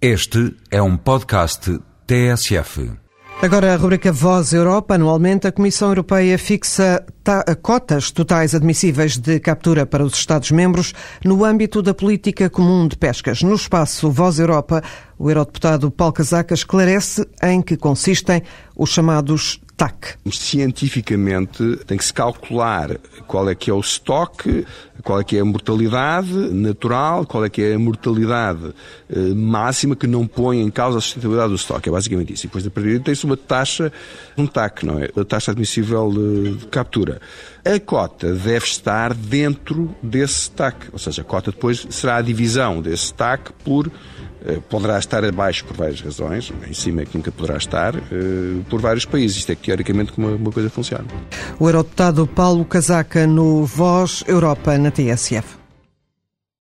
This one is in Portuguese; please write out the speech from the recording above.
Este é um podcast TSF. Agora a rubrica Voz Europa. Anualmente, a Comissão Europeia fixa cotas totais admissíveis de captura para os Estados-membros no âmbito da política comum de pescas. No espaço Voz Europa, o eurodeputado Paulo Casaca esclarece em que consistem os chamados TAC. Cientificamente tem que se calcular qual é que é o estoque, qual é que é a mortalidade natural, qual é que é a mortalidade eh, máxima que não põe em causa a sustentabilidade do estoque. É basicamente isso. E depois, a partir daí, tem-se uma taxa, um TAC, não é? A taxa admissível de, de captura. A cota deve estar dentro desse TAC, ou seja, a cota depois será a divisão desse TAC por poderá estar abaixo por várias razões, em cima é que nunca poderá estar, eh, por vários países. Isto é teoricamente como uma coisa funciona. O eurodeputado Paulo Casaca no Voz Europa na TSF.